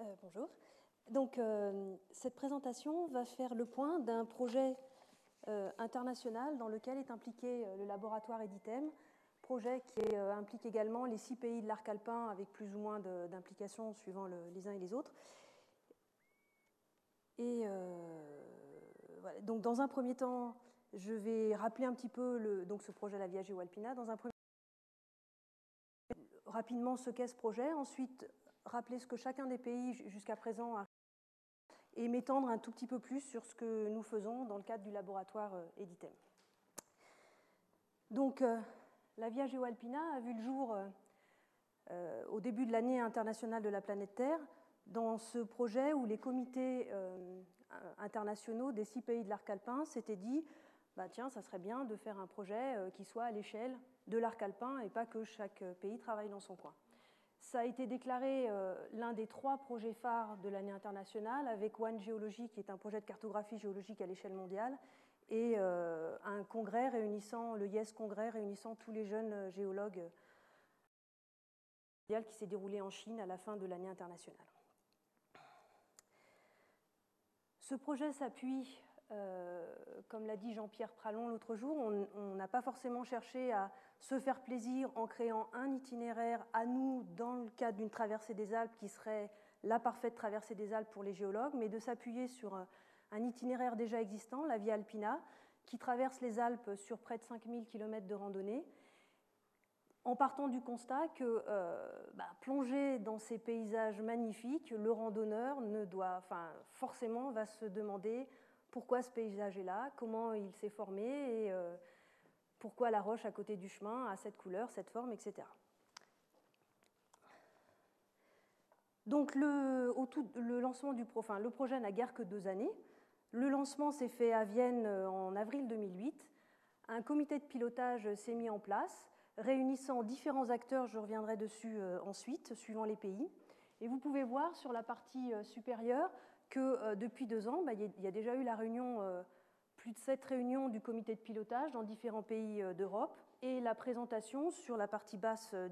Euh, bonjour. Donc, euh, cette présentation va faire le point d'un projet euh, international dans lequel est impliqué le laboratoire Editem, projet qui implique également les six pays de l'arc alpin avec plus ou moins d'implications suivant les uns et les autres. Et donc, dans un premier temps, je vais rappeler un petit peu donc ce projet La Via Alpina. Dans un premier rapidement ce qu'est ce projet. Ensuite, rappeler ce que chacun des pays jusqu'à présent a et m'étendre un tout petit peu plus sur ce que nous faisons dans le cadre du laboratoire euh, Editem. Donc, euh, la Via Geoalpina a vu le jour euh, au début de l'année internationale de la planète Terre, dans ce projet où les comités internationaux des six pays de l'arc alpin s'étaient dit bah, tiens, ça serait bien de faire un projet qui soit à l'échelle de l'arc alpin et pas que chaque pays travaille dans son coin. Ça a été déclaré euh, l'un des trois projets phares de l'année internationale, avec One Geology, qui est un projet de cartographie géologique à l'échelle mondiale, et euh, un congrès réunissant, le YES Congrès réunissant tous les jeunes géologues qui s'est déroulé en Chine à la fin de l'année internationale. Ce projet s'appuie, euh, comme l'a dit Jean-Pierre Pralon l'autre jour, on n'a pas forcément cherché à se faire plaisir en créant un itinéraire à nous dans le cadre d'une traversée des Alpes qui serait la parfaite traversée des Alpes pour les géologues, mais de s'appuyer sur un itinéraire déjà existant, la Via Alpina, qui traverse les Alpes sur près de 5000 km de randonnée, en partant du constat que euh, bah, plonger dans ces paysages magnifiques, le randonneur ne doit, enfin, forcément va se demander pourquoi ce paysage est là, comment il s'est formé et euh, pourquoi la roche à côté du chemin a cette couleur, cette forme, etc. Donc le, lancement du projet n'a guère que deux années. Le lancement s'est fait à Vienne euh, en avril 2008. Un comité de pilotage s'est mis en place, réunissant différents acteurs, je reviendrai dessus euh, ensuite, suivant les pays. Et vous pouvez voir sur la partie supérieure que depuis deux ans, bah, il y a déjà eu la réunion plus de sept réunions du comité de pilotage dans différents pays euh, d'Europe et la présentation sur la partie basse euh,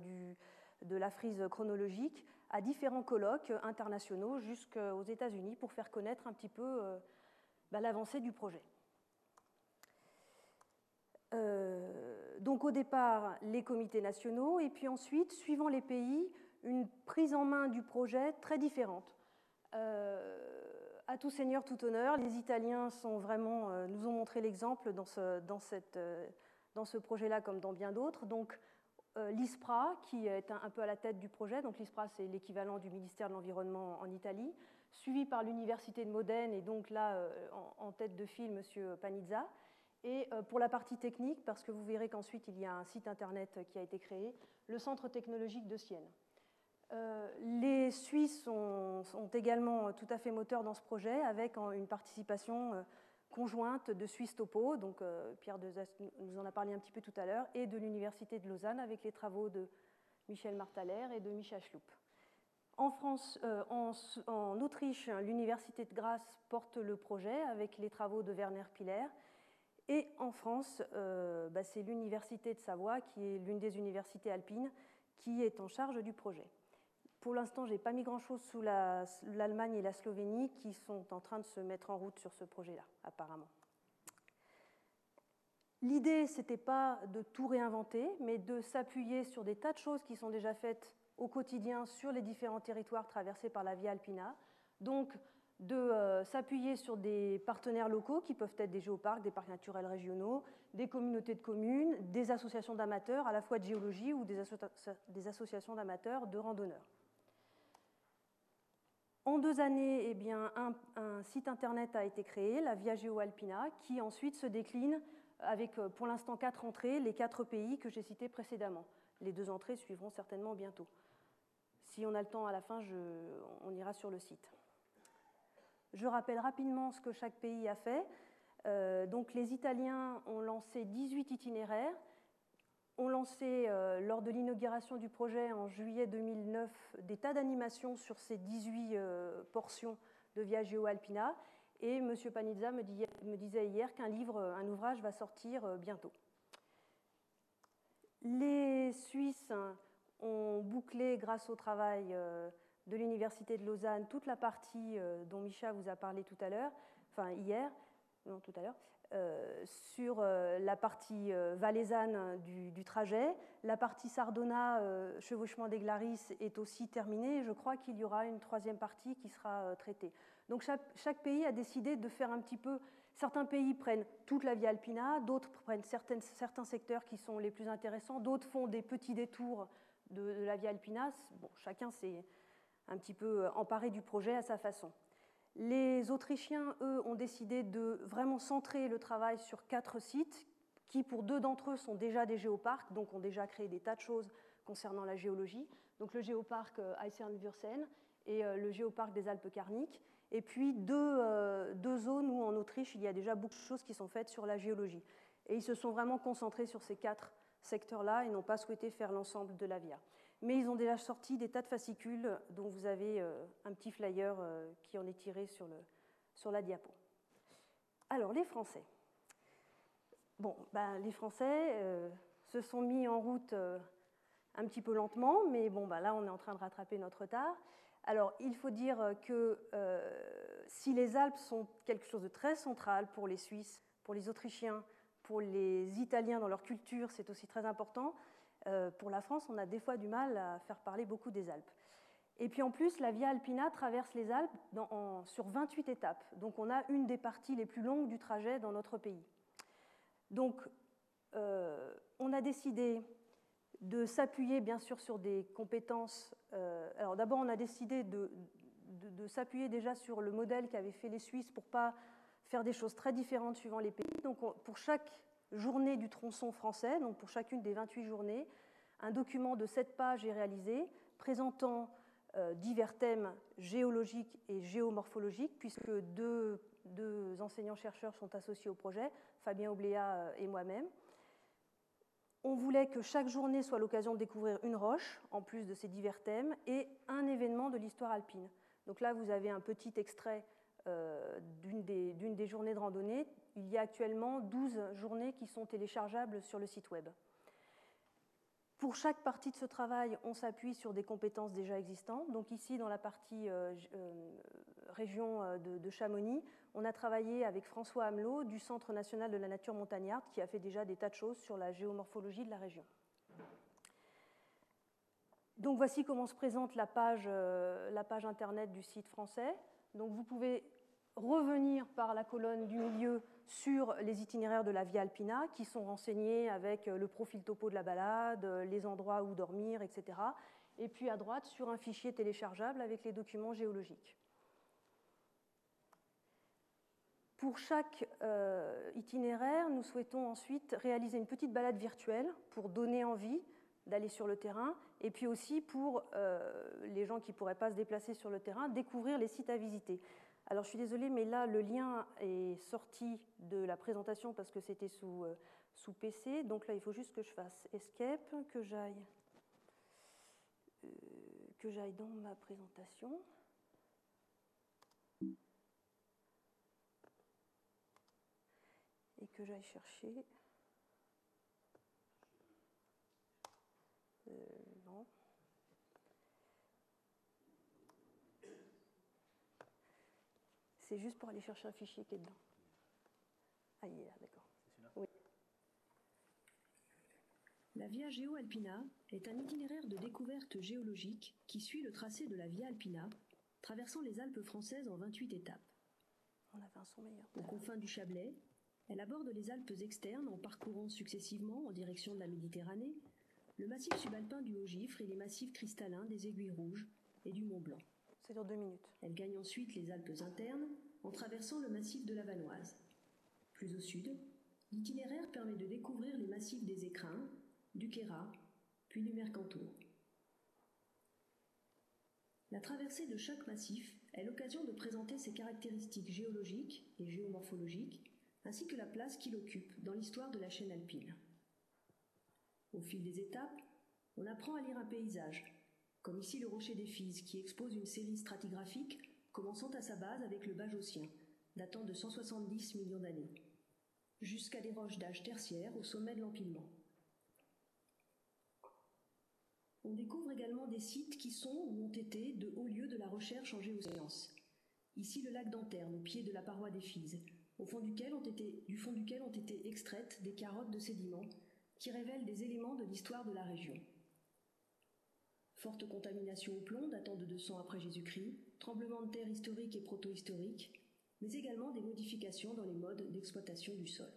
de la frise chronologique à différents colloques internationaux jusqu'aux États-Unis pour faire connaître un petit peu euh, bah, l'avancée du projet. donc au départ, les comités nationaux et puis ensuite, suivant les pays, une prise en main du projet très différente à tout seigneur, tout honneur. Les Italiens euh, nous ont montré l'exemple dans ce, dans euh, dans ce projet-là comme dans bien d'autres. Donc, euh, l'ISPRA, qui est un, peu à la tête du projet, donc l'ISPRA c'est l'équivalent du ministère de l'Environnement en Italie, suivi par l'Université de Modène et donc là en, tête de file M. Panizza. Et pour la partie technique, parce que vous verrez qu'ensuite il y a un site internet qui a été créé, le Centre technologique de Sienne. Euh, les Suisses sont, également tout à fait moteurs dans ce projet avec une participation euh, conjointe de Suisse Topo, donc euh, Pierre Dezest nous en a parlé un petit peu tout à l'heure, et de l'Université de Lausanne avec les travaux de Michel Martaler et de Micha France, en, Autriche, l'Université de Grasse porte le projet avec les travaux de Werner Piller. Et en France, bah, c'est l'Université de Savoie, qui est l'une des universités alpines, qui est en charge du projet. Pour l'instant, je n'ai pas mis grand-chose sous l'Allemagne et la Slovénie qui sont en train de se mettre en route sur ce projet-là, apparemment. L'idée, ce n'était pas de tout réinventer, mais de s'appuyer sur des tas de choses qui sont déjà faites au quotidien sur les différents territoires traversés par la Via Alpina. Donc, de euh, s'appuyer sur des partenaires locaux qui peuvent être des géoparcs, des parcs naturels régionaux, des communautés de communes, des associations d'amateurs, à la fois de géologie ou des, associations d'amateurs de randonneurs. En deux années, eh un, site internet a été créé, la Via Alpina, qui ensuite se décline avec euh, pour l'instant quatre entrées, les quatre pays que j'ai cités précédemment. Les deux entrées suivront certainement bientôt. Si on a le temps à la fin, on ira sur le site. Je rappelle rapidement ce que chaque pays a fait. Euh, donc les Italiens ont lancé 18 itinéraires ont lancé, euh, lors de l'inauguration du projet en juillet 2009, des tas d'animations sur ces 18 euh, portions de Viaggio Alpina. Et M. Panizza me, disait hier qu'un livre, un ouvrage va sortir euh, bientôt. Les Suisses ont bouclé, grâce au travail de l'Université de Lausanne toute la partie dont Micha vous a parlé tout à l'heure, enfin hier, non tout à l'heure, euh, sur euh, la partie euh, valaisanne du, trajet. La partie Sardona, chevauchement des Glaris, est aussi terminée. je crois qu'il y aura une troisième partie qui sera traitée. Donc chaque, pays a décidé de faire un petit peu. Certains pays prennent toute la Via Alpina, d'autres prennent certains secteurs qui sont les plus intéressants, d'autres font des petits détours de, de la Via Alpina. Bon, chacun s'est un petit peu emparé du projet à sa façon. Les Autrichiens, eux, ont décidé de vraiment centrer le travail sur quatre sites qui, pour deux d'entre eux, sont déjà des géoparcs, donc ont déjà créé des tas de choses concernant la géologie. Donc le géoparc euh, Eisern-Würsen et euh, le géoparc des Alpes Carniques. Et puis euh, deux, zones où en Autriche, il y a déjà beaucoup de choses qui sont faites sur la géologie. Et ils se sont vraiment concentrés sur ces quatre secteurs-là et n'ont pas souhaité faire l'ensemble de la VIA mais ils ont déjà sorti des tas de fascicules dont vous avez euh, un petit flyer euh, qui en est tiré sur, la diapo. Alors, les Français. Bon, ben, les Français euh, se sont mis en route un petit peu lentement, mais bon, ben, là, on est en train de rattraper notre retard. Alors, il faut dire que si les Alpes sont quelque chose de très central pour les Suisses, pour les Autrichiens, pour les Italiens dans leur culture, c'est aussi très important, pour la France, on a des fois du mal à faire parler beaucoup des Alpes. Et puis en plus, la Via Alpina traverse les Alpes sur 28 étapes. Donc on a une des parties les plus longues du trajet dans notre pays. Donc euh, on a décidé de s'appuyer bien sûr sur des compétences. Euh, alors d'abord, on a décidé de, s'appuyer déjà sur le modèle qu'avaient fait les Suisses pour pas faire des choses très différentes suivant les pays. Donc pour chaque journée du tronçon français, donc pour chacune des 28 journées, un document de 7 pages est réalisé présentant euh, divers thèmes géologiques et géomorphologiques, puisque deux, enseignants-chercheurs sont associés au projet, Fabien Obléa euh, et moi-même. On voulait que chaque journée soit l'occasion de découvrir une roche, en plus de ces divers thèmes, et un événement de l'histoire alpine. Donc là, vous avez un petit extrait d'une des, journées de randonnée. Il y a actuellement 12 journées qui sont téléchargeables sur le site web. Pour chaque partie de ce travail, on s'appuie sur des compétences déjà existantes. Donc ici, dans la partie euh, euh, région de, Chamonix, on a travaillé avec François Hamelot du Centre national de la nature montagnarde qui a fait déjà des tas de choses sur la géomorphologie de la région. Donc voici comment se présente la page, la page internet du site français. Donc vous pouvez revenir par la colonne du milieu sur les itinéraires de la Via Alpina qui sont renseignés avec le profil topo de la balade, les endroits où dormir, etc. Et puis à droite sur un fichier téléchargeable avec les documents géologiques. Pour chaque euh, itinéraire, nous souhaitons ensuite réaliser une petite balade virtuelle pour donner envie d'aller sur le terrain, et puis aussi pour euh, les gens qui ne pourraient pas se déplacer sur le terrain, découvrir les sites à visiter. Alors je suis désolée, mais là, le lien est sorti de la présentation parce que c'était sous, euh, PC. Donc là, il faut juste que je fasse escape, que j'aille euh, que j'aille dans ma présentation. Et que j'aille chercher. Euh, non. C'est juste pour aller chercher un fichier qui est dedans. Ah, il est là, d'accord. Oui. La Via Geo Alpina est un itinéraire de découverte géologique qui suit le tracé de la Via Alpina, traversant les Alpes françaises en 28 étapes. On avait un son meilleur. Aux confins du Chablais, elle aborde les Alpes externes en parcourant successivement en direction de la Méditerranée le massif subalpin du Haut-Gifre et les massifs cristallins des Aiguilles Rouges et du Mont Blanc. Elle gagne ensuite les Alpes internes en traversant le massif de la Vanoise. Plus au sud, l'itinéraire permet de découvrir les massifs des Écrins, du Queyras, puis du Mercantour. La traversée de chaque massif est l'occasion de présenter ses caractéristiques géologiques et géomorphologiques, ainsi que la place qu'il occupe dans l'histoire de la chaîne alpine. Au fil des étapes, on apprend à lire un paysage, comme ici le rocher des Fises, qui expose une série stratigraphique commençant à sa base avec le Bajocien, datant de 170 millions d'années, jusqu'à des roches d'âge tertiaire au sommet de l'empilement. On découvre également des sites qui sont ou ont été de hauts lieux de la recherche en géosciences. Ici le lac d'Anterne, au pied de la paroi des Fises, au du fond duquel ont été extraites des carottes de sédiments qui révèlent des éléments de l'histoire de la région. Forte contamination au plomb datant de 200 après Jésus-Christ, tremblements de terre historiques et proto-historiques, mais également des modifications dans les modes d'exploitation du sol.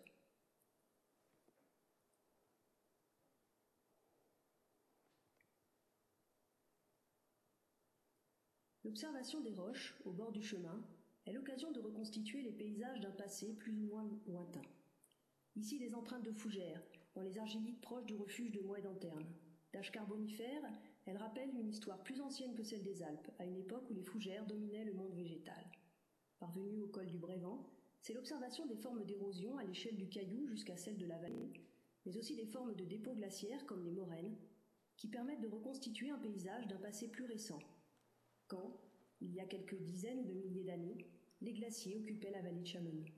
L'observation des roches, au bord du chemin, est l'occasion de reconstituer les paysages d'un passé plus ou moins lointain. Ici, les empreintes de fougères, dans les argilites proches du refuge de Moët d'Anterne. D'âge carbonifère, elles rappellent une histoire plus ancienne que celle des Alpes, à une époque où les fougères dominaient le monde végétal. Parvenu au col du Brévent, c'est l'observation des formes d'érosion à l'échelle du caillou jusqu'à celle de la vallée, mais aussi des formes de dépôts glaciaires comme les moraines, qui permettent de reconstituer un paysage d'un passé plus récent, quand, il y a quelques dizaines de milliers d'années, les glaciers occupaient la vallée de Chamonix.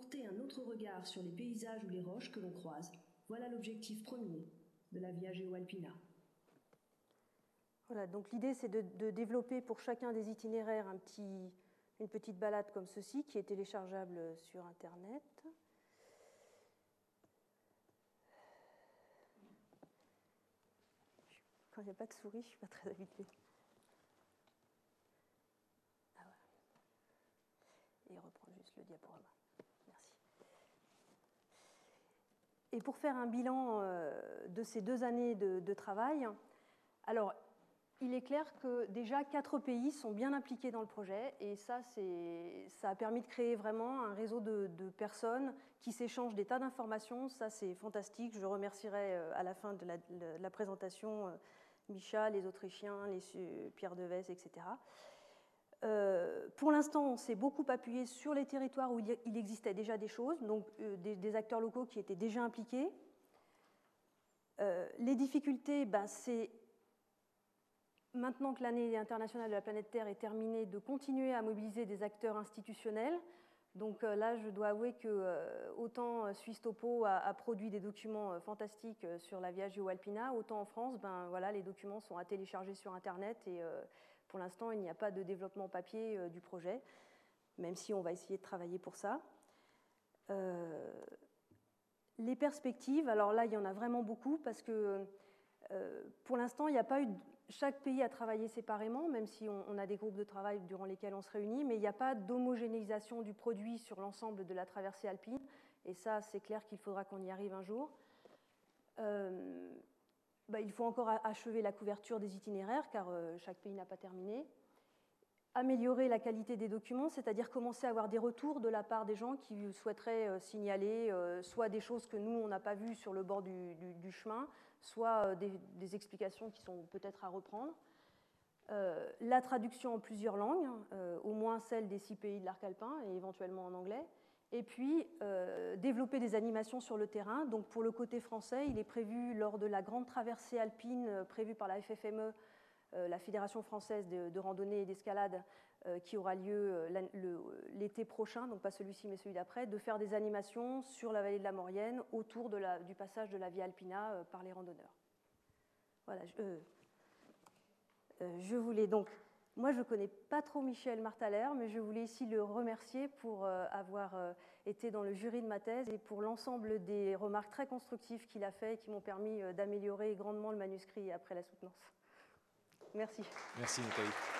Porter un autre regard sur les paysages ou les roches que l'on croise, voilà l'objectif premier de la Via Geoalpina. Voilà, donc l'idée c'est de, développer pour chacun des itinéraires une petite balade comme ceci qui est téléchargeable sur Internet. Quand il n'y a pas de souris, je ne suis pas très habituée. Ah voilà. Et reprendre juste le diaporama. Merci. Et pour faire un bilan euh, de ces deux années de, travail, alors il est clair que déjà quatre pays sont bien impliqués dans le projet et ça, ça a permis de créer vraiment un réseau de, personnes qui s'échangent des tas d'informations. Ça, c'est fantastique. Je remercierai euh, à la fin de la, de la présentation euh, Micha, les Autrichiens, les Pierre Deves, etc. Euh, pour l'instant, on s'est beaucoup appuyé sur les territoires où il existait déjà des choses, donc euh, des, acteurs locaux qui étaient déjà impliqués. Euh, les difficultés, ben, c'est maintenant que l'année internationale de la planète Terre est terminée, de continuer à mobiliser des acteurs institutionnels. Donc là, je dois avouer que autant Suisse Topo a, produit des documents fantastiques sur la Via Alpina, autant en France, ben, voilà, les documents sont à télécharger sur Internet et pour l'instant, il n'y a pas de développement papier du projet, même si on va essayer de travailler pour ça. les perspectives, alors là, il y en a vraiment beaucoup parce que pour l'instant, il n'y a pas eu chaque pays a travaillé séparément, même si on, a des groupes de travail durant lesquels on se réunit, mais il n'y a pas d'homogénéisation du produit sur l'ensemble de la traversée alpine. Et ça, c'est clair qu'il faudra qu'on y arrive un jour. Euh, bah, il faut encore achever la couverture des itinéraires, car euh, chaque pays n'a pas terminé. Améliorer la qualité des documents, c'est-à-dire commencer à avoir des retours de la part des gens qui souhaiteraient euh, signaler euh, soit des choses que nous, on n'a pas vues sur le bord du, chemin, soit des, explications qui sont peut-être à reprendre. La traduction en plusieurs langues, au moins celle des six pays de l'arc alpin et éventuellement en anglais. Et puis euh, développer des animations sur le terrain. Donc pour le côté français, il est prévu lors de la grande traversée alpine prévue par la FFME, la Fédération française de, randonnée et d'escalade, qui aura lieu l'été prochain, donc pas celui-ci mais celui d'après, de faire des animations sur la vallée de la Maurienne autour du passage de la Via Alpina par les randonneurs. Voilà. Euh, je voulais donc, moi je ne connais pas trop Michel Martaler, mais je voulais ici le remercier pour euh, avoir euh, été dans le jury de ma thèse et pour l'ensemble des remarques très constructives qu'il a fait et qui m'ont permis euh, d'améliorer grandement le manuscrit après la soutenance. Merci. Merci Nathalie.